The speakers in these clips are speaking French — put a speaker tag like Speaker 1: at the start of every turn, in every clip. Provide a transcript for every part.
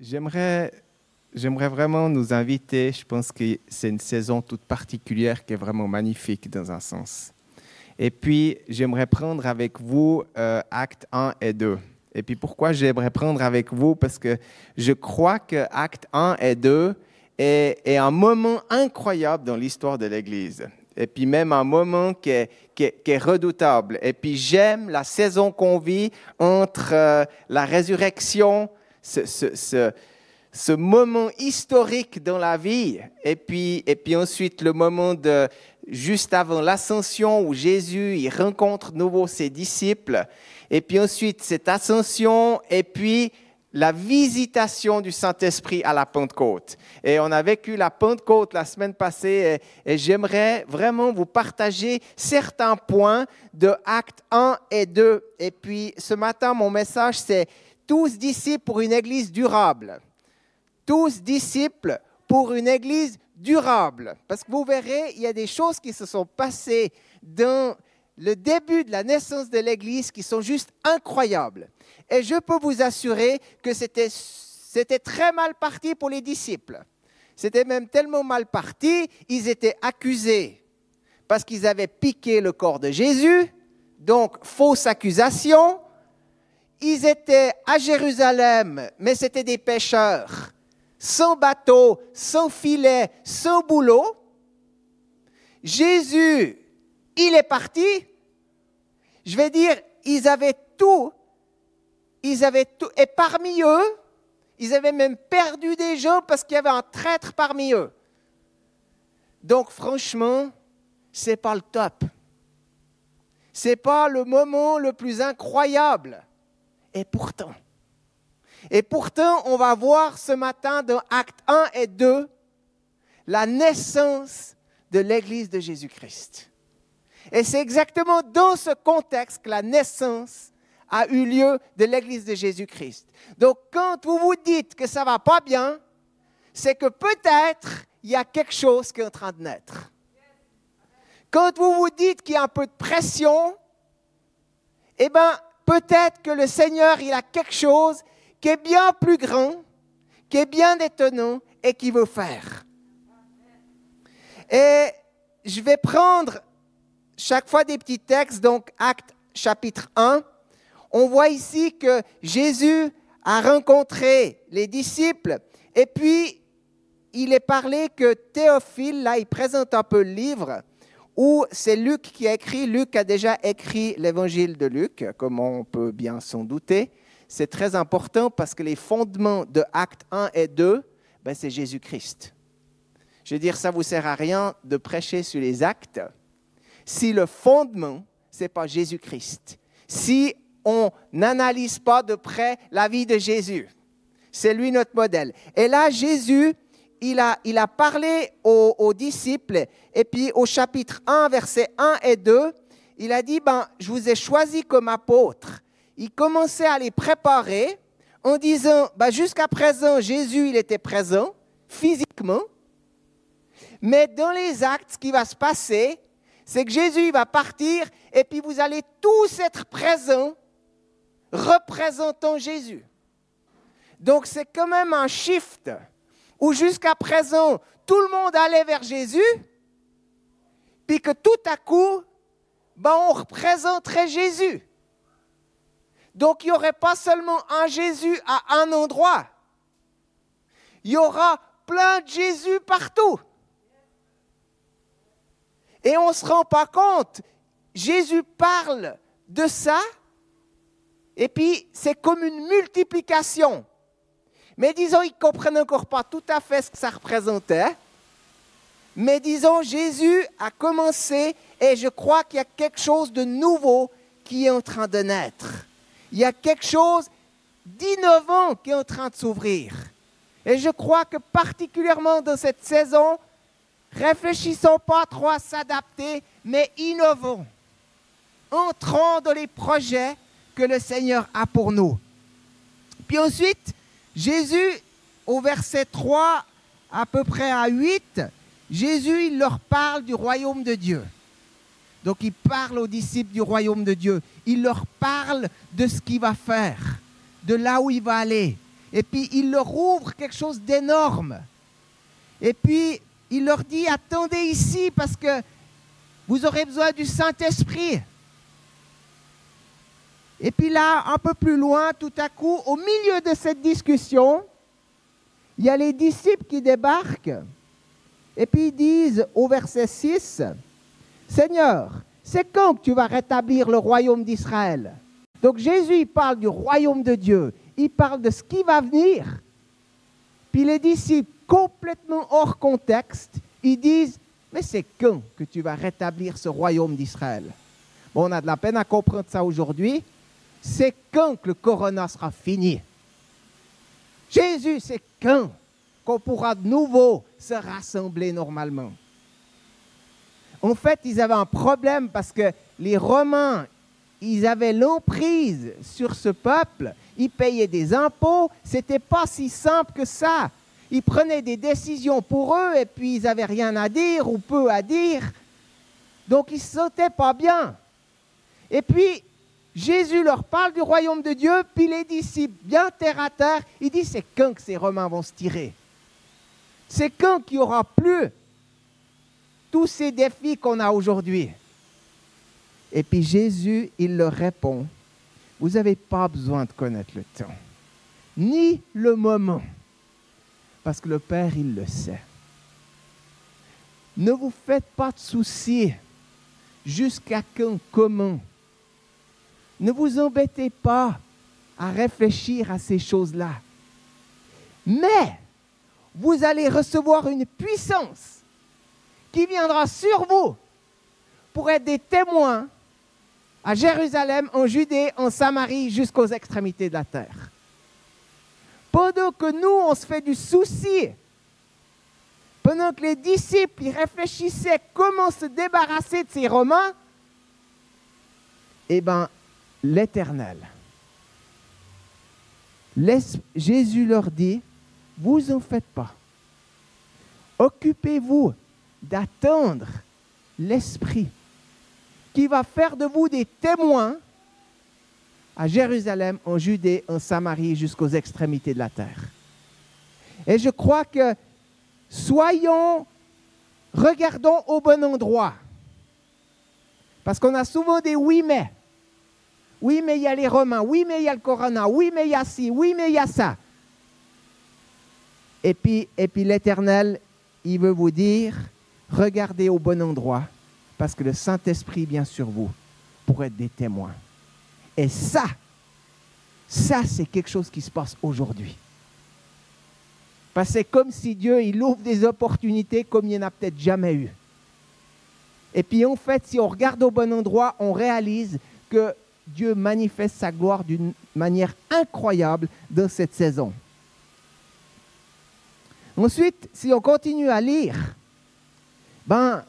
Speaker 1: J'aimerais, j'aimerais vraiment nous inviter. Je pense que c'est une saison toute particulière qui est vraiment magnifique dans un sens. Et puis, j'aimerais prendre avec vous euh, actes 1 et 2. Et puis, pourquoi j'aimerais prendre avec vous? Parce que je crois que actes 1 et 2 est, un moment incroyable dans l'histoire de l'Église. Et puis, même un moment qui est redoutable. Et puis, j'aime la saison qu'on vit entre euh, la résurrection, ce, ce, ce, moment historique dans la vie, et puis, et puis ensuite le moment de juste avant l'ascension où Jésus il rencontre de nouveau ses disciples, et puis ensuite cette ascension, et puis la visitation du Saint-Esprit à la Pentecôte. Et on a vécu la Pentecôte la semaine passée, et, et j'aimerais vraiment vous partager certains points de Actes 1 et 2. Et puis ce matin, mon message, c'est tous disciples pour une Église durable tous disciples pour une Église durable. Parce que vous verrez, il y a des choses qui se sont passées dans le début de la naissance de l'Église qui sont juste incroyables. Et je peux vous assurer que c'était, c'était très mal parti pour les disciples. C'était même tellement mal parti, ils étaient accusés parce qu'ils avaient piqué le corps de Jésus, donc fausse accusation. Ils étaient à Jérusalem, mais c'était des pécheurs sans bateau, sans filet, sans boulot. Jésus, il est parti. Je vais dire, ils avaient tout. Ils avaient tout. Et parmi eux, ils avaient même perdu des gens parce qu'il y avait un traître parmi eux. Donc franchement, c'est pas le top. C'est pas le moment le plus incroyable. Et pourtant, et pourtant, on va voir ce matin dans Actes 1 et 2 la naissance de l'Église de Jésus-Christ. Et c'est exactement dans ce contexte que la naissance a eu lieu de l'Église de Jésus-Christ. Donc quand vous vous dites que ça va pas bien, c'est que peut-être il y a quelque chose qui est en train de naître. Quand vous vous dites qu'il y a un peu de pression, eh bien, peut-être que le Seigneur, il a quelque chose qui est bien plus grand, qui est bien étonnant et qui veut faire. Et je vais prendre chaque fois des petits textes, donc Acte chapitre 1. On voit ici que Jésus a rencontré les disciples et puis il est parlé que Théophile, là, il présente un peu le livre où c'est Luc qui a écrit. Luc a déjà écrit l'évangile de Luc, comme on peut bien s'en douter c'est très important parce que les fondements de Actes 1 et 2, ben, c'est Jésus-Christ. Je veux dire, ça ne vous sert à rien de prêcher sur les actes si le fondement, ce n'est pas Jésus-Christ. Si on n'analyse pas de près la vie de Jésus. C'est lui notre modèle. Et là, Jésus, il a, il a parlé aux, disciples, et puis au chapitre 1, versets 1 et 2, il a dit, ben, je vous ai choisi comme apôtre il commençait à les préparer en disant, bah, jusqu'à présent, Jésus, il était présent physiquement, mais dans les actes, ce qui va se passer, c'est que Jésus va partir et puis vous allez tous être présents représentant Jésus. Donc c'est quand même un shift où jusqu'à présent, tout le monde allait vers Jésus, puis que tout à coup, ben, on représenterait Jésus. Donc il n'y aurait pas seulement un Jésus à un endroit. Il y aura plein de Jésus partout. Et on ne se rend pas compte. Jésus parle de ça, et puis c'est comme une multiplication. Mais disons, ils ne comprennent encore pas tout à fait ce que ça représentait. Mais disons, Jésus a commencé, et je crois qu'il y a quelque chose de nouveau qui est en train de naître il y a quelque chose d'innovant qui est en train de s'ouvrir. Et je crois que particulièrement dans cette saison, réfléchissons pas trop à s'adapter, mais innovons. Entrons dans les projets que le Seigneur a pour nous. Puis ensuite, Jésus, au verset 3, à peu près à 8, Jésus, il leur parle du royaume de Dieu. Donc il parle aux disciples du royaume de Dieu. Il leur parle de ce qu'il va faire, de là où il va aller. Et puis il leur ouvre quelque chose d'énorme. Et puis il leur dit, attendez ici parce que vous aurez besoin du Saint-Esprit. Et puis là, un peu plus loin, tout à coup, au milieu de cette discussion, il y a les disciples qui débarquent. Et puis ils disent au verset 6, Seigneur, c'est quand que tu vas rétablir le royaume d'Israël? Donc Jésus parle du royaume de Dieu, il parle de ce qui va venir. Puis les disciples, complètement hors contexte, ils disent, mais c'est quand que tu vas rétablir ce royaume d'Israël? Bon, on a de la peine à comprendre ça aujourd'hui. C'est quand que le corona sera fini? Jésus, c'est quand qu'on pourra de nouveau se rassembler normalement? En fait, ils avaient un problème parce que les Romains, ils avaient l'emprise sur ce peuple, ils payaient des impôts, c'était pas si simple que ça. Ils prenaient des décisions pour eux et puis ils n'avaient rien à dire ou peu à dire. Donc ils ne se sentaient pas bien. Et puis Jésus leur parle du royaume de Dieu, puis les disciples, bien terre à terre, ils disent c'est quand que ces Romains vont se tirer C'est quand qu'il n'y aura plus tous ces défis qu'on a aujourd'hui Et puis Jésus, il leur répond, vous n'avez pas besoin de connaître le temps, ni le moment, parce que le Père, il le sait. Ne vous faites pas de soucis jusqu'à quand, comment ne vous embêtez pas à réfléchir à ces choses-là. Mais vous allez recevoir une puissance qui viendra sur vous pour être des témoins à Jérusalem, en Judée, en Samarie, jusqu'aux extrémités de la terre. Pendant que nous, on se fait du souci, pendant que les disciples réfléchissaient comment se débarrasser de ces Romains, eh bien, l'Éternel. Jésus leur dit, vous en faites pas. Occupez-vous d'attendre l'Esprit qui va faire de vous des témoins à Jérusalem, en Judée, en Samarie, jusqu'aux extrémités de la terre. Et je crois que soyons, regardons au bon endroit. Parce qu'on a souvent des oui mais. Oui, mais il y a les Romains. Oui, mais il y a le Corona. Oui, mais il y a ci. Oui, mais il y a ça. Et puis, et puis l'Éternel, il veut vous dire, regardez au bon endroit, parce que le Saint-Esprit vient sur vous pour être des témoins. Et ça, ça, c'est quelque chose qui se passe aujourd'hui. Parce que c'est comme si Dieu, il ouvre des opportunités comme il n'y en a peut-être jamais eu. Et puis en fait, si on regarde au bon endroit, on réalise que Dieu manifeste sa gloire d'une manière incroyable dans cette saison. Ensuite, si on continue à lire, ben,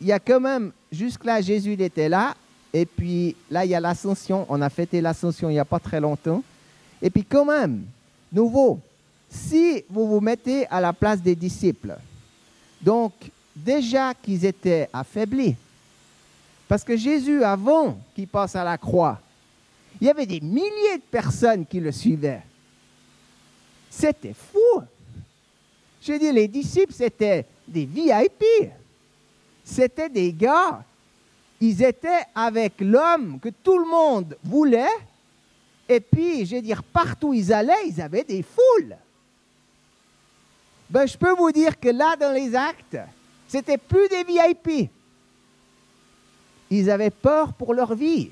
Speaker 1: il y a quand même, jusque-là, Jésus était là, et puis là, il y a l'ascension, on a fêté l'ascension il n'y a pas très longtemps, et puis quand même, nouveau, si vous vous mettez à la place des disciples, donc déjà qu'ils étaient affaiblis, parce que Jésus, avant qu'il passe à la croix, il y avait des milliers de personnes qui le suivaient. C'était fou. Je dire, les disciples, c'était des VIP. C'était des gars. Ils étaient avec l'homme que tout le monde voulait. Et puis, je veux dire, partout où ils allaient, ils avaient des foules. Ben, je peux vous dire que là, dans les actes, c'était plus des VIP ils avaient peur pour leur vie.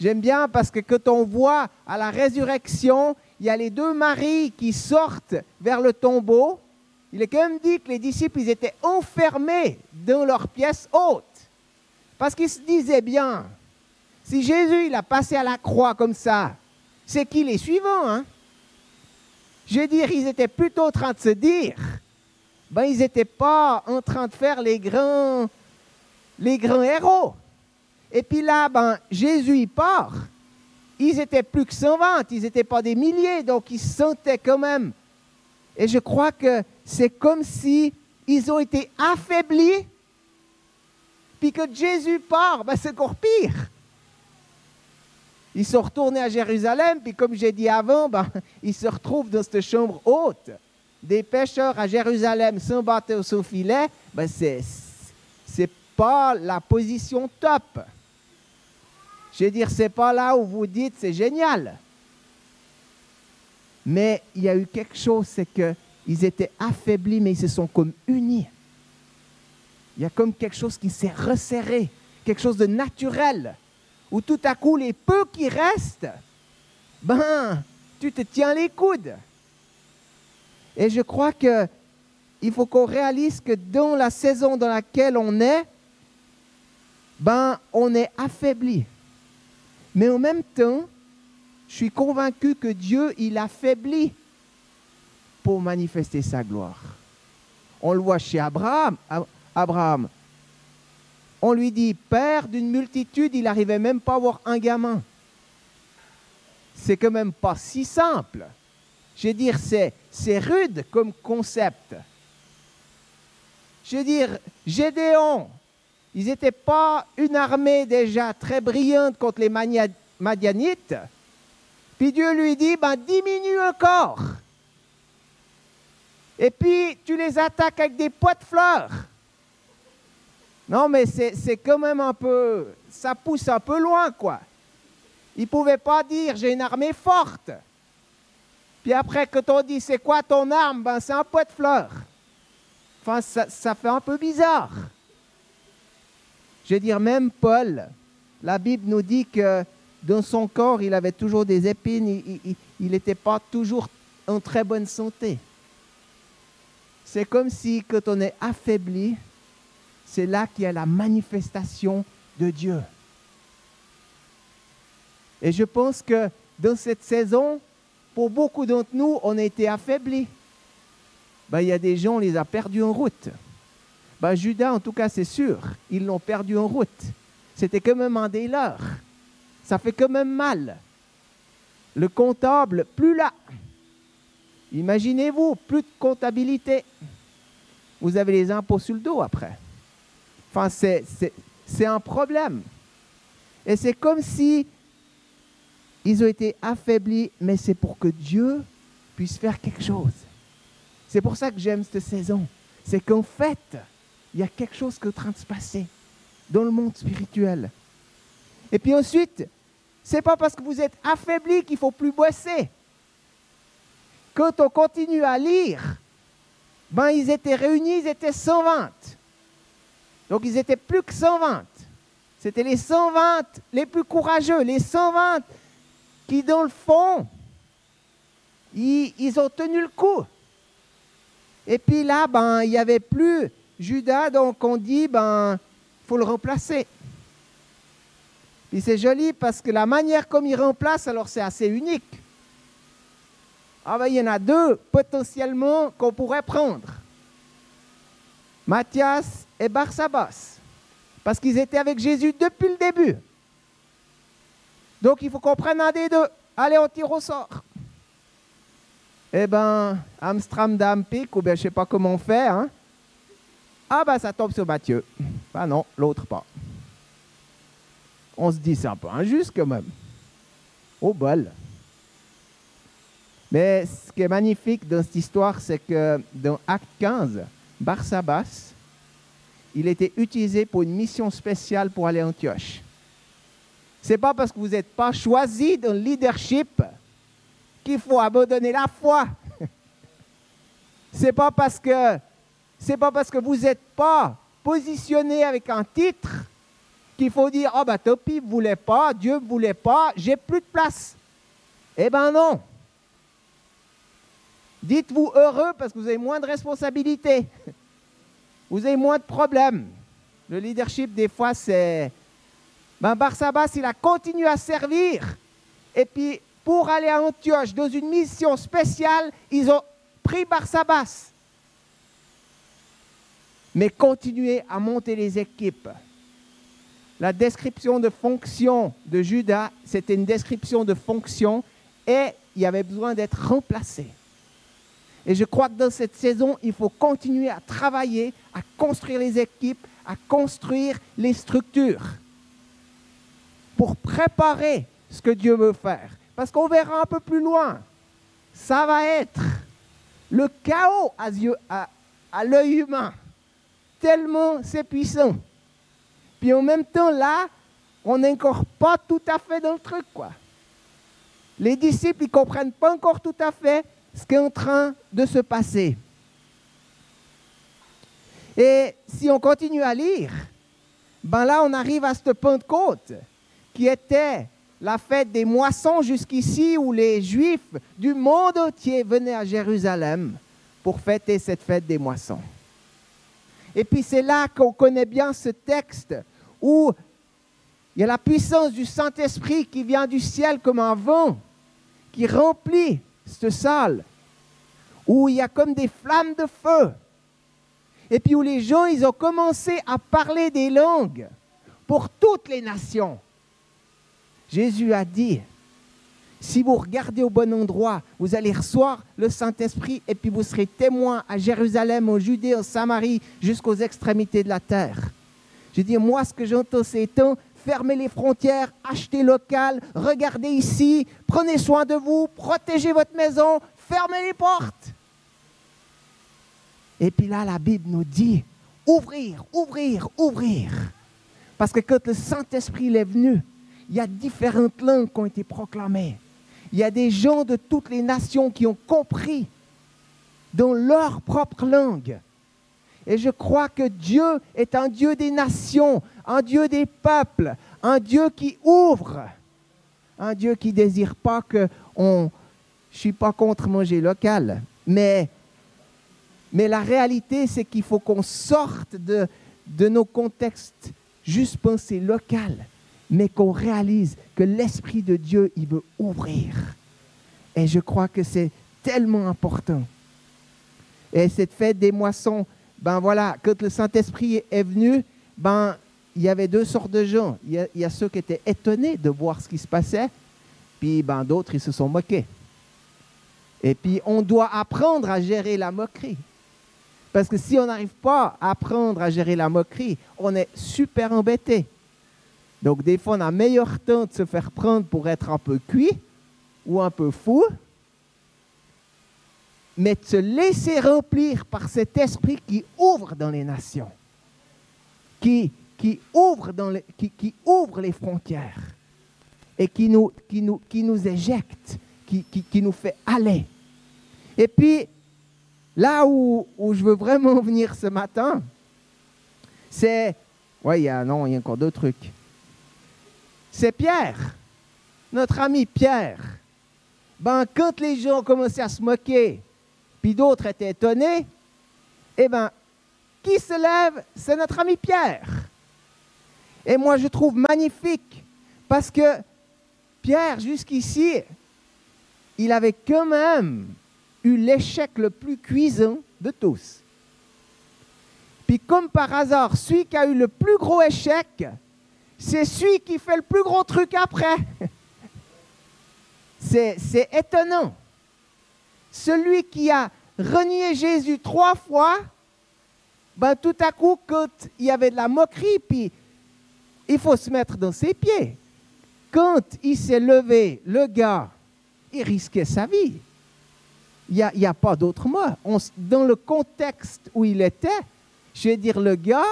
Speaker 1: J'aime bien parce que quand on voit à la résurrection, il y a les deux maris qui sortent vers le tombeau. Il est quand même dit que les disciples ils étaient enfermés dans leur pièce haute. Parce qu'ils se disaient bien, si Jésus il a passé à la croix comme ça, c'est qu'il est suivant. Hein? Je veux dire, ils étaient plutôt en train de se dire, ben ils n'étaient pas en train de faire les grands les grands héros. Et puis là, ben, Jésus, il part. Ils étaient plus que 120, ils n'étaient pas des milliers, donc ils se sentaient quand même. Et je crois que c'est comme si ils ont été affaiblis, puis que Jésus part, ben, c'est encore pire. Ils sont retournés à Jérusalem, puis comme j'ai dit avant, ben, ils se retrouvent dans cette chambre haute. Des pêcheurs à Jérusalem sans bateau, sans filet, ben c'est pas la position top. Je veux dire, c'est pas là où vous dites c'est génial. Mais il y a eu quelque chose, c'est qu'ils étaient affaiblis, mais ils se sont comme unis. Il y a comme quelque chose qui s'est resserré, quelque chose de naturel, où tout à coup, les peu qui restent, ben, tu te tiens les coudes. Et je crois que il faut qu'on réalise que dans la saison dans laquelle on est, ben, on est affaibli. Mais en même temps, je suis convaincu que Dieu, il affaiblit pour manifester sa gloire. On le voit chez Abraham. Abraham. On lui dit, père d'une multitude, il n'arrivait même pas à avoir un gamin. C'est quand même pas si simple. Je veux dire, c'est, c'est rude comme concept. Je veux dire, Gédéon, ils n'étaient pas une armée déjà très brillante contre les Madianites. Puis Dieu lui dit, ben, diminue encore. Et puis tu les attaques avec des poids de fleurs. Non, mais c'est quand même un peu... Ça pousse un peu loin, quoi. Il ne pouvait pas dire, j'ai une armée forte. Puis après, quand on dit, c'est quoi ton arme? Ben, c'est un poids de fleurs. Enfin, ça fait un peu bizarre. Je veux dire, même Paul, la Bible nous dit que dans son corps, il avait toujours des épines, il n'était pas toujours en très bonne santé. C'est comme si quand on est affaibli, c'est là qu'il y a la manifestation de Dieu. Et je pense que dans cette saison, pour beaucoup d'entre nous, on a été affaiblis. Ben, il y a des gens, on les a perdus en route. Ben, Judas, en tout cas, c'est sûr, ils l'ont perdu en route. C'était quand même un des leurs ça fait quand même mal. Le comptable, plus là. Imaginez-vous, plus de comptabilité. Vous avez les impôts sur le dos après. Enfin, c'est un problème. Et c'est comme si ils ont été affaiblis, mais c'est pour que Dieu puisse faire quelque chose. C'est pour ça que j'aime cette saison. C'est qu'en fait, il y a quelque chose qui est en train de se passer dans le monde spirituel. Et puis ensuite, n'est pas parce que vous êtes affaibli qu'il faut plus bosser. Quand on continue à lire, ben ils étaient réunis, ils étaient 120. Donc ils étaient plus que 120. C'était les 120 les plus courageux, les 120 qui, dans le fond, ils, ils ont tenu le coup. Et puis là, ben, il n'y avait plus Judas, donc on dit, ben, faut le remplacer. Puis c'est joli parce que la manière comme il remplace, alors c'est assez unique. Ah ben, il y en a deux potentiellement qu'on pourrait prendre. Matthias et Barsabas. Parce qu'ils étaient avec Jésus depuis le début. Donc il faut qu'on prenne un des deux. Allez, on tire au sort. Eh ben, Amsterdam pique, ou bien je ne sais pas comment on fait. Hein? Ah ben, ça tombe sur Matthieu. Ben non, l'autre pas on se dit c'est un peu injuste quand même. Au bol. Mais ce qui est magnifique dans cette histoire, c'est que dans Acte 15, Barsabas, il était utilisé pour une mission spéciale pour aller à Antioche. C'est pas parce que vous n'êtes pas choisi dans le leadership qu'il faut abandonner la foi. C'est pas parce que c'est pas parce que vous n'êtes pas positionné avec un titre qu'il faut dire, oh ben Topi ne voulait pas, Dieu ne voulait pas, j'ai plus de place. Eh ben non. Dites-vous heureux parce que vous avez moins de responsabilités. Vous avez moins de problèmes. Le leadership, des fois, c'est... Ben Barsabas, il a continué à servir. Et puis, pour aller à Antioche dans une mission spéciale, ils ont pris Barsabas. Mais continuez à monter les équipes. La description de fonction de Judas, c'était une description de fonction et il avait besoin d'être remplacé. Et je crois que dans cette saison, il faut continuer à travailler, à construire les équipes, à construire les structures pour préparer ce que Dieu veut faire. Parce qu'on verra un peu plus loin. Ça va être le chaos à, l'œil humain. Tellement c'est puissant. Puis en même temps, là, on n'est encore pas tout à fait dans le truc. Les disciples, ils ne comprennent pas encore tout à fait ce qui est en train de se passer. Et si on continue à lire, ben là, on arrive à cette Pentecôte, qui était la fête des moissons jusqu'ici, où les Juifs du monde entier venaient à Jérusalem pour fêter cette fête des moissons. Et puis c'est là qu'on connaît bien ce texte où il y a la puissance du Saint-Esprit qui vient du ciel comme un vent, qui remplit cette salle, où il y a comme des flammes de feu. Et puis où les gens, ils ont commencé à parler des langues pour toutes les nations. Jésus a dit, si vous regardez au bon endroit, vous allez recevoir le Saint-Esprit et puis vous serez témoins à Jérusalem, en Judée, en Samarie, jusqu'aux extrémités de la terre. Je dis, moi, ce que j'entends, c'est temps, fermez les frontières, achetez local, regardez ici, prenez soin de vous, protégez votre maison, fermez les portes. Et puis là, la Bible nous dit, ouvrir, ouvrir, ouvrir. Parce que quand le Saint-Esprit est venu, il y a différentes langues qui ont été proclamées. Il y a des gens de toutes les nations qui ont compris dans leur propre langue. Et je crois que Dieu est un Dieu des nations, un Dieu des peuples, un Dieu qui ouvre, un Dieu qui ne désire pas que. Je ne suis pas contre manger local, mais, mais la réalité, c'est qu'il faut qu'on sorte de, de nos contextes juste pensés local mais qu'on réalise que l'Esprit de Dieu, il veut ouvrir. Et je crois que c'est tellement important. Et cette fête des moissons, ben voilà, quand le Saint-Esprit est venu, ben il y avait deux sortes de gens. Il y, a, ceux qui étaient étonnés de voir ce qui se passait, puis ben d'autres, ils se sont moqués. Et puis on doit apprendre à gérer la moquerie. Parce que si on n'arrive pas à apprendre à gérer la moquerie, on est super embêté. Donc, des fois, on a meilleur temps de se faire prendre pour être un peu cuit ou un peu fou, mais de se laisser remplir par cet esprit qui ouvre dans les nations, qui, ouvre, les, frontières et qui nous, qui nous, éjecte, qui, nous fait aller. Et puis, là où, où je veux vraiment venir ce matin, c'est... Oui, il y a encore deux trucs c'est Pierre, notre ami Pierre. Ben, quand les gens ont commencé à se moquer, puis d'autres étaient étonnés, eh bien, qui se lève? C'est notre ami Pierre. Et moi, je trouve magnifique, parce que Pierre, jusqu'ici, il avait quand même eu l'échec le plus cuisant de tous. Puis comme par hasard, celui qui a eu le plus gros échec, c'est celui qui fait le plus gros truc après. C'est étonnant. Celui qui a renié Jésus trois fois, ben, tout à coup, quand il y avait de la moquerie, puis il faut se mettre dans ses pieds. Quand il s'est levé, le gars, il risquait sa vie. Il n'y a, a, pas d'autre mot. dans le contexte où il était, je vais dire, le gars,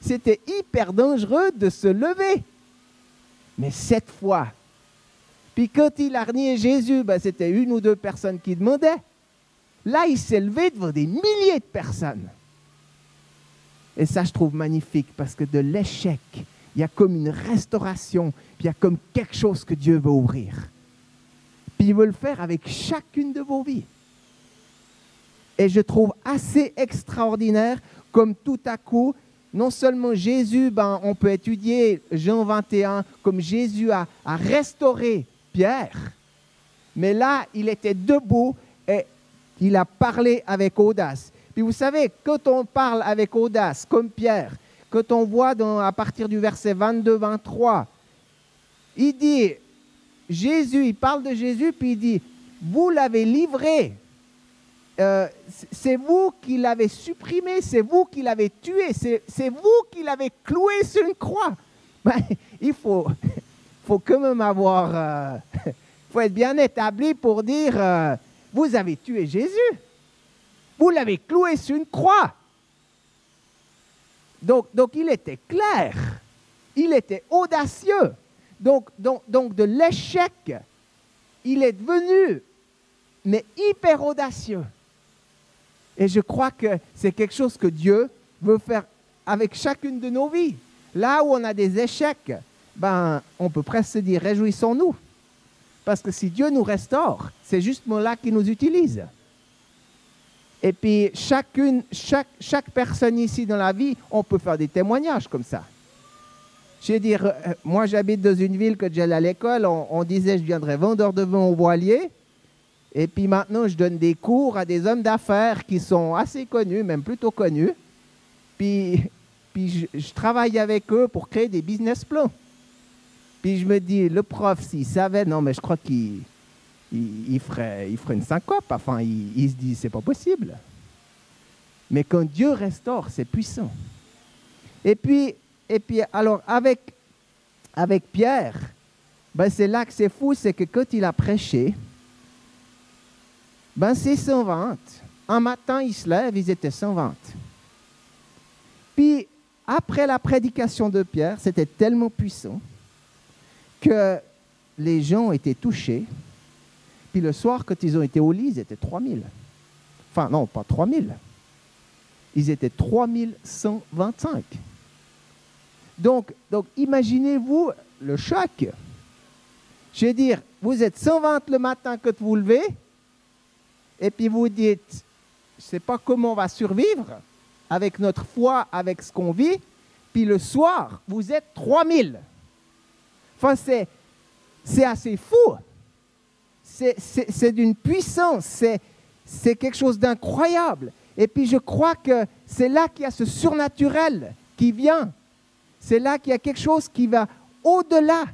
Speaker 1: c'était hyper dangereux de se lever. Mais cette fois, puis quand il a renié Jésus, ben, c'était une ou deux personnes qui demandaient. Là, il s'est levé devant des milliers de personnes. Et ça, je trouve magnifique parce que de l'échec, il y a comme une restauration, puis il y a comme quelque chose que Dieu veut ouvrir. Puis il veut le faire avec chacune de vos vies. Et je trouve assez extraordinaire comme tout à coup, non seulement Jésus, ben, on peut étudier Jean 21 comme Jésus a, restauré Pierre, mais là, il était debout et il a parlé avec audace. Puis vous savez, quand on parle avec audace, comme Pierre, quand on voit dans, à partir du verset 22-23, il dit, Jésus, il parle de Jésus, puis il dit, vous l'avez livré euh, c'est vous qui l'avez supprimé, c'est vous qui l'avez tué, c'est vous qui l'avez cloué sur une croix. Il faut, faut même avoir, euh, faut être bien établi pour dire, euh, vous avez tué Jésus, vous l'avez cloué sur une croix. Donc, donc il était clair, il était audacieux. Donc, donc, donc de l'échec, il est devenu, mais hyper audacieux. Et je crois que c'est quelque chose que Dieu veut faire avec chacune de nos vies. Là où on a des échecs, ben, on peut presque se dire réjouissons-nous. Parce que si Dieu nous restaure, c'est justement là qu'il nous utilise. Et puis, chacune, chaque, personne ici dans la vie, on peut faire des témoignages comme ça. Je veux dire, euh, moi j'habite dans une ville que j'allais à l'école, on, disait je viendrais vendeur de vin au voilier. Et puis maintenant, je donne des cours à des hommes d'affaires qui sont assez connus, même plutôt connus. Puis, puis je, travaille avec eux pour créer des business plans. Puis je me dis, le prof, s'il savait, non, mais je crois qu'il il, ferait, il ferait une syncope. Enfin, il, se dit, c'est pas possible. Mais quand Dieu restaure, c'est puissant. Et puis, et puis, alors, avec, avec Pierre, ben, c'est là que c'est fou, c'est que quand il a prêché, ben, c'est 120. Un matin, ils se lèvent, ils étaient 120. Puis, après la prédication de Pierre, c'était tellement puissant que les gens étaient touchés. Puis le soir, quand ils ont été au lit, ils étaient 3000. Enfin, non, pas 3000. Ils étaient 3125. Donc, donc imaginez-vous le choc. Je veux dire, vous êtes 120 le matin quand vous vous levez, et puis vous dites, je ne sais pas comment on va survivre avec notre foi, avec ce qu'on vit, puis le soir, vous êtes 3000. Enfin, c'est, assez fou. C'est, d'une puissance, c'est quelque chose d'incroyable. Et puis je crois que c'est là qu'il y a ce surnaturel qui vient c'est là qu'il y a quelque chose qui va au-delà,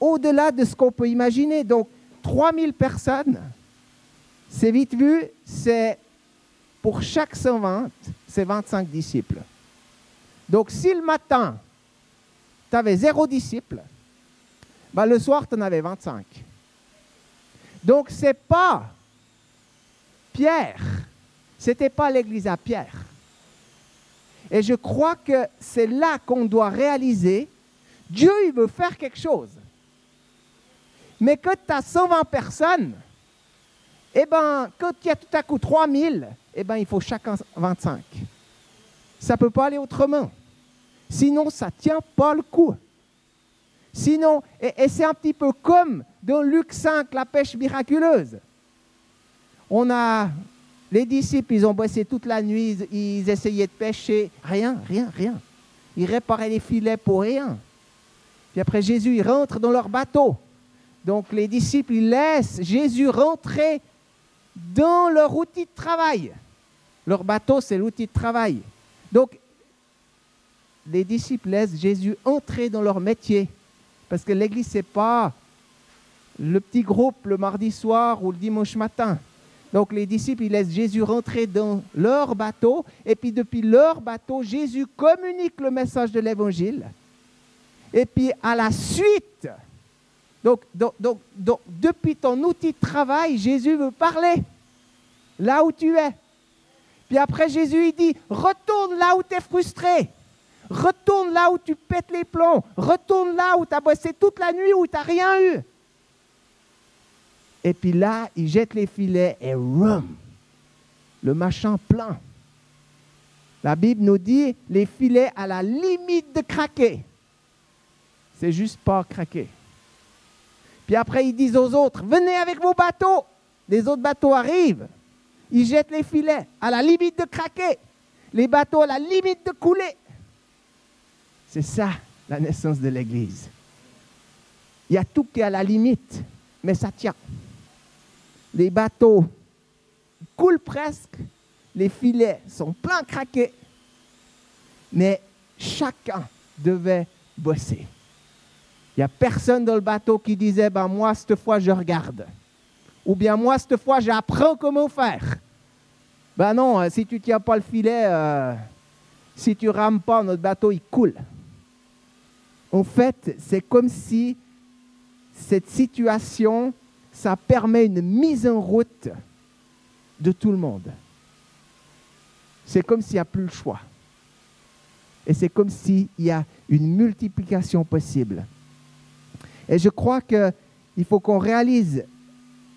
Speaker 1: au-delà de ce qu'on peut imaginer. Donc, 3000 personnes, c'est vite vu, c'est pour chaque 120, c'est 25 disciples. Donc, si le matin, tu avais zéro disciple, ben le soir, tu en avais 25. Donc, ce n'est pas Pierre, ce n'était pas l'église à Pierre. Et je crois que c'est là qu'on doit réaliser, Dieu, il veut faire quelque chose. Mais quand tu as 120 personnes, eh ben, quand il y a tout à coup 3000, eh ben, il faut chacun 25. Ça ne peut pas aller autrement. Sinon, ça ne tient pas le coup. Sinon, et, c'est un petit peu comme dans Luc 5, la pêche miraculeuse. On a les disciples, ils ont bossé toute la nuit, ils, essayaient de pêcher. Rien, rien, rien. Ils réparaient les filets pour rien. Puis après, Jésus, il rentre dans leur bateau. Donc les disciples, ils laissent Jésus rentrer dans leur outil de travail. Leur bateau, c'est l'outil de travail. Donc, les disciples laissent Jésus entrer dans leur métier. Parce que l'église, ce n'est pas le petit groupe le mardi soir ou le dimanche matin. Donc les disciples, ils laissent Jésus rentrer dans leur bateau, et puis depuis leur bateau, Jésus communique le message de l'Évangile. Et puis à la suite, donc, depuis ton outil de travail, Jésus veut parler là où tu es. Puis après, Jésus, il dit, retourne là où tu es frustré. Retourne là où tu pètes les plombs. Retourne là où tu as bossé toute la nuit, où tu n'as rien eu. Et puis là, il jette les filets et rum, le machin plein. La Bible nous dit les filets à la limite de craquer. C'est juste pas craquer. Puis après, ils disent aux autres, venez avec vos bateaux. Les autres bateaux arrivent. Ils jettent les filets à la limite de craquer. Les bateaux à la limite de couler. C'est ça la naissance de l'Église. Il y a tout qui est à la limite, mais ça tient les bateaux coulent presque, les filets sont pleins craqués, mais chacun devait bosser. Il n'y a personne dans le bateau qui disait, ben moi, cette fois, je regarde. Ou bien moi, cette fois, j'apprends comment faire. Ben non, euh, si tu ne tiens pas le filet, euh, si tu rames pas, notre bateau, il coule. en fait, c'est comme si cette situation, ça permet une mise en route de tout le monde. C'est comme s'il n'y a plus le choix. Et c'est comme s'il y a une multiplication possible. Et je crois qu'il faut qu'on réalise,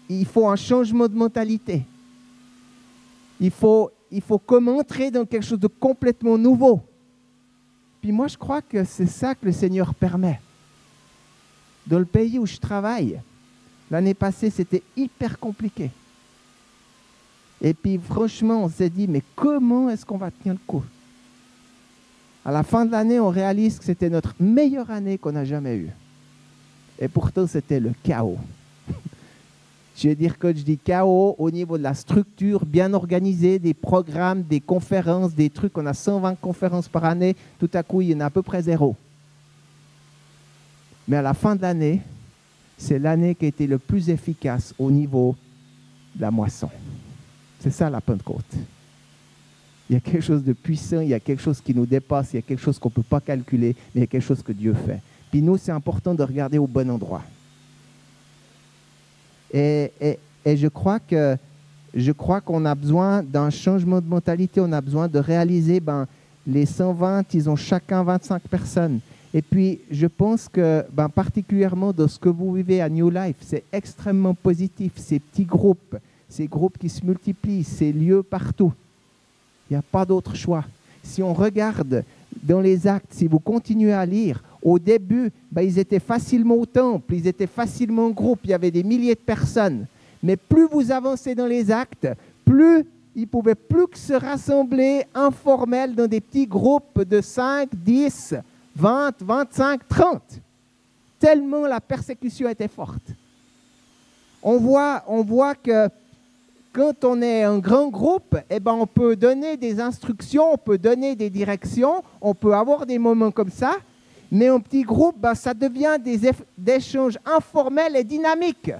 Speaker 1: il faut un changement de mentalité. Il faut, il faut entrer dans quelque chose de complètement nouveau. Puis moi, je crois que c'est ça que le Seigneur permet. Dans le pays où je travaille, l'année passée, c'était hyper compliqué. Et puis franchement, on s'est dit, mais comment est-ce qu'on va tenir le coup? À la fin de l'année, on réalise que c'était notre meilleure année qu'on a jamais eue. Et pourtant, c'était le chaos. je veux dire que je dis chaos au niveau de la structure bien organisée, des programmes, des conférences, des trucs. On a 120 conférences par année. Tout à coup, il y en a à peu près zéro. Mais à la fin de l'année, c'est l'année qui a été le plus efficace au niveau de la moisson. C'est ça la Pentecôte. Il y a quelque chose de puissant, il y a quelque chose qui nous dépasse, il y a quelque chose qu'on ne peut pas calculer, mais il y a quelque chose que Dieu fait. Puis nous, c'est important de regarder au bon endroit. Et, je crois que je crois qu'on a besoin d'un changement de mentalité, on a besoin de réaliser, ben, les 120, ils ont chacun 25 personnes. Et puis, je pense que, ben, particulièrement dans ce que vous vivez à New Life, c'est extrêmement positif, ces petits groupes, ces groupes qui se multiplient, ces lieux partout. Il n'y a pas d'autre choix. Si on regarde dans les actes, si vous continuez à lire, au début, ben, ils étaient facilement au temple, ils étaient facilement en groupe, il y avait des milliers de personnes. Mais plus vous avancez dans les actes, plus ils pouvaient plus que se rassembler informels dans des petits groupes de 5, 10, 20, 25, 30. Tellement la persécution était forte. On voit, on voit que quand on est un grand groupe, eh ben on peut donner des instructions, on peut donner des directions, on peut avoir des moments comme ça, mais un petit groupe, ben, ça devient des, échanges informels et dynamiques.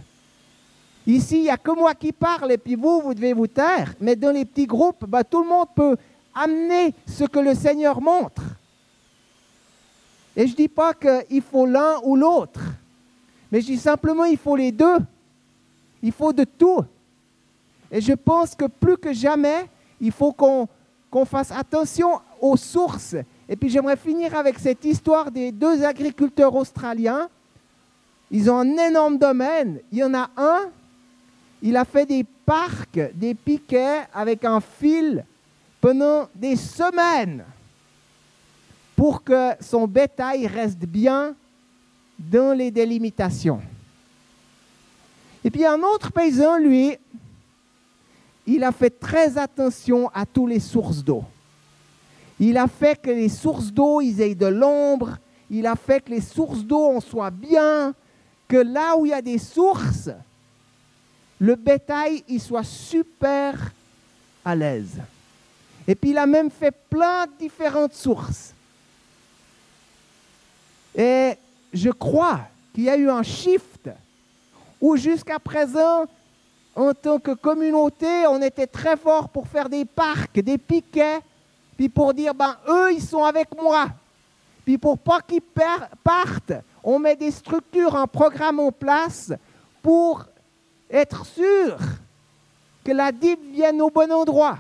Speaker 1: Ici, il n'y a que moi qui parle et puis vous, vous devez vous taire. Mais dans les petits groupes, ben, tout le monde peut amener ce que le Seigneur montre. Et je ne dis pas qu'il faut l'un ou l'autre, mais je dis simplement il faut les deux. Il faut de tout. Et je pense que plus que jamais, il faut qu'on fasse attention aux sources. Et puis j'aimerais finir avec cette histoire des deux agriculteurs australiens. Ils ont un énorme domaine. Il y en a un, il a fait des parcs, des piquets avec un fil pendant des semaines pour que son bétail reste bien dans les délimitations. Et puis un autre paysan, lui, il a fait très attention à toutes les sources d'eau. Il a fait que les sources d'eau, ils aient de l'ombre. Il a fait que les sources d'eau en soient bien. Que là où il y a des sources, le bétail, il soit super à l'aise. Et puis il a même fait plein de différentes sources. Et je crois qu'il y a eu un shift où jusqu'à présent, en tant que communauté, on était très fort pour faire des parcs, des piquets, puis pour dire, ben, eux, ils sont avec moi. Puis pour pas qu'ils partent, on met des structures, un programme en place pour être sûr que la dip vienne au bon endroit.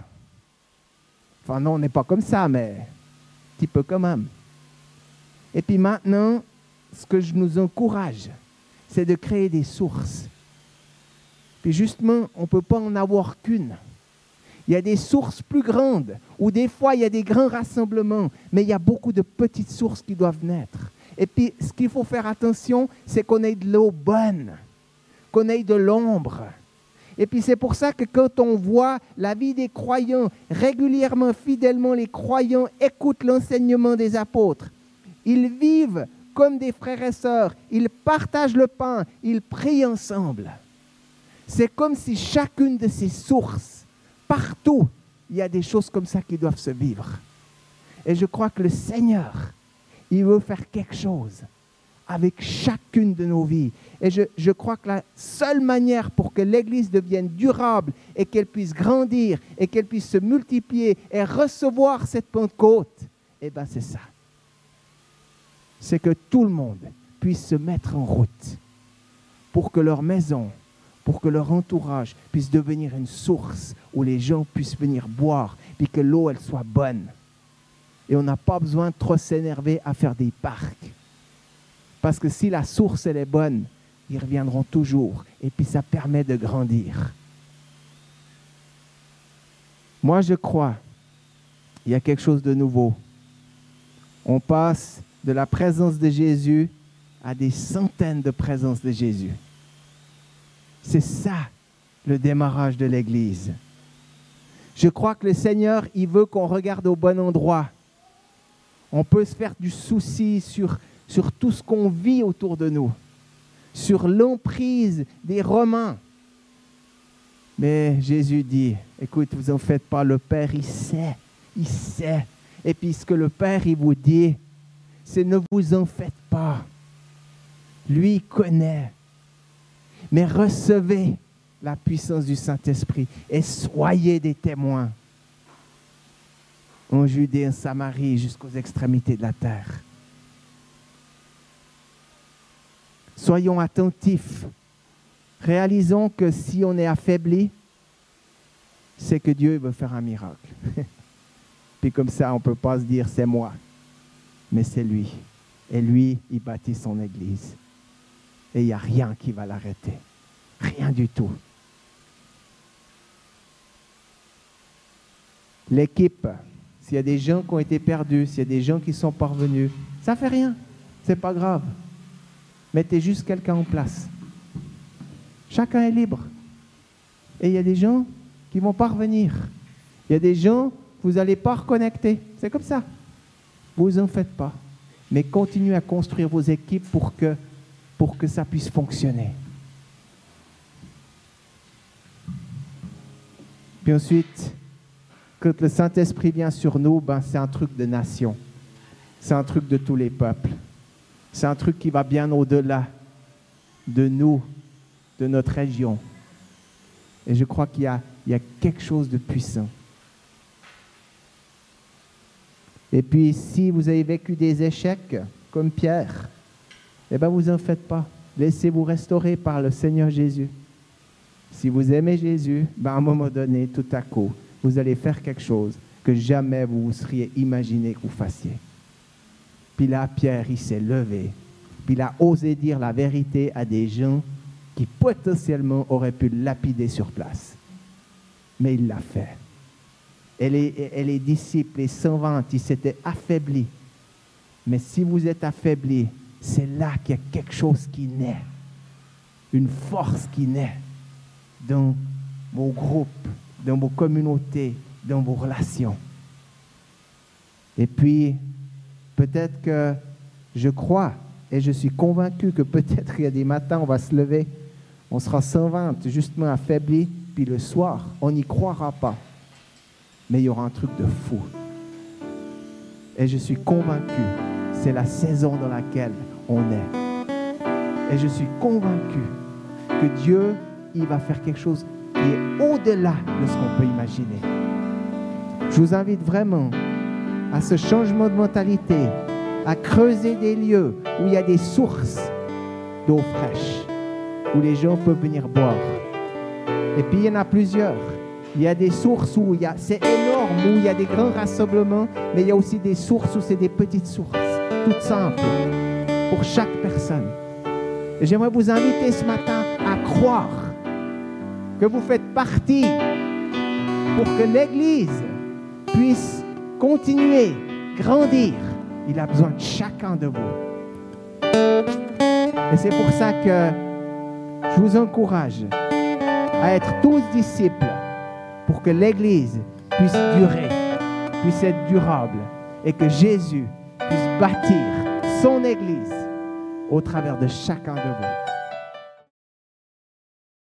Speaker 1: Enfin, non, on n'est pas comme ça, mais un petit peu quand même. Et puis maintenant, ce que je nous encourage, c'est de créer des sources puis justement, on ne peut pas en avoir qu'une. Il y a des sources plus grandes, ou des fois il y a des grands rassemblements, mais il y a beaucoup de petites sources qui doivent naître. Et puis, ce qu'il faut faire attention, c'est qu'on ait de l'eau bonne, qu'on ait de l'ombre. Et puis c'est pour ça que quand on voit la vie des croyants, régulièrement, fidèlement, les croyants écoutent l'enseignement des apôtres. Ils vivent comme des frères et sœurs, ils partagent le pain, ils prient ensemble. C'est comme si chacune de ces sources, partout, il y a des choses comme ça qui doivent se vivre. Et je crois que le Seigneur, il veut faire quelque chose avec chacune de nos vies. Et je, crois que la seule manière pour que l'Église devienne durable et qu'elle puisse grandir et qu'elle puisse se multiplier et recevoir cette Pentecôte, eh bien c'est ça. c'est que tout le monde puisse se mettre en route pour que leur maison, pour que leur entourage puisse devenir une source où les gens puissent venir boire, puis que l'eau, elle soit bonne. Et on n'a pas besoin de trop s'énerver à faire des parcs. Parce que si la source, elle est bonne, ils reviendront toujours. Et puis ça permet de grandir. Moi, je crois, il y a quelque chose de nouveau. On passe de la présence de Jésus à des centaines de présences de Jésus. C'est ça le démarrage de l'Église. Je crois que le Seigneur, il veut qu'on regarde au bon endroit. On peut se faire du souci sur, tout ce qu'on vit autour de nous, sur l'emprise des Romains. Mais Jésus dit, écoute, vous en faites pas, le Père, il sait, il sait. Et puis ce que le Père, il vous dit, c'est ne vous en faites pas. Lui connaît. Mais recevez la puissance du Saint-Esprit et soyez des témoins en Judée, en Samarie, jusqu'aux extrémités de la terre. Soyons attentifs. Réalisons que si on est affaibli, c'est que Dieu veut faire un miracle. Puis comme ça, on ne peut pas se dire c'est moi, mais c'est lui. Et lui, il bâtit son Église. Et il n'y a rien qui va l'arrêter. Rien du tout. L'équipe, s'il y a des gens qui ont été perdus, s'il y a des gens qui sont parvenus, ça fait rien. C'est pas grave. Mettez juste quelqu'un en place. Chacun est libre. Et il y a des gens qui vont parvenir. Il y a des gens vous n'allez pas reconnecter. C'est comme ça. Vous en faites pas. Mais continuez à construire vos équipes pour que, pour que ça puisse fonctionner. Puis ensuite, quand le Saint-Esprit vient sur nous, ben, c'est un truc de nation. C'est un truc de tous les peuples. C'est un truc qui va bien au-delà de nous, de notre région. Et je crois qu'il y a, il y a quelque chose de puissant. Et puis, si vous avez vécu des échecs, comme Pierre, eh bien, vous en faites pas. Laissez-vous restaurer par le Seigneur Jésus. Si vous aimez Jésus, ben, à un moment donné, tout à coup, vous allez faire quelque chose que jamais vous vous seriez imaginé que vous fassiez. Puis là, Pierre, il s'est levé. Puis il a osé dire la vérité à des gens qui potentiellement auraient pu lapider sur place. Mais il l'a fait. Et les, disciples, les 120, ils s'étaient affaiblis. Mais si vous êtes affaiblis, c'est là qu'il y a quelque chose qui naît. Une force qui naît dans vos groupes, dans vos communautés, dans vos relations. Et puis, peut-être que je crois et je suis convaincu que peut-être il y a des matins, on va se lever, on sera 120, justement affaibli, puis le soir, on n'y croira pas. Mais il y aura un truc de fou. Et je suis convaincu, c'est la saison dans laquelle on est. Et je suis convaincu que Dieu, il va faire quelque chose qui est au-delà de ce qu'on peut imaginer. Je vous invite vraiment à ce changement de mentalité, à creuser des lieux où il y a des sources d'eau fraîche, où les gens peuvent venir boire. Et puis il y en a plusieurs. Il y a des sources où il y a, c'est énorme, où il y a des grands rassemblements, mais il y a aussi des sources où c'est des petites sources, toutes simples, pour chaque personne. Et j'aimerais vous inviter ce matin à croire que vous faites partie pour que l'Église puisse continuer, grandir. Il a besoin de chacun de vous. Et c'est pour ça que je vous encourage à être tous disciples pour que l'Église puisse durer, puisse être durable et que Jésus puisse bâtir son Église au travers de chacun de vous.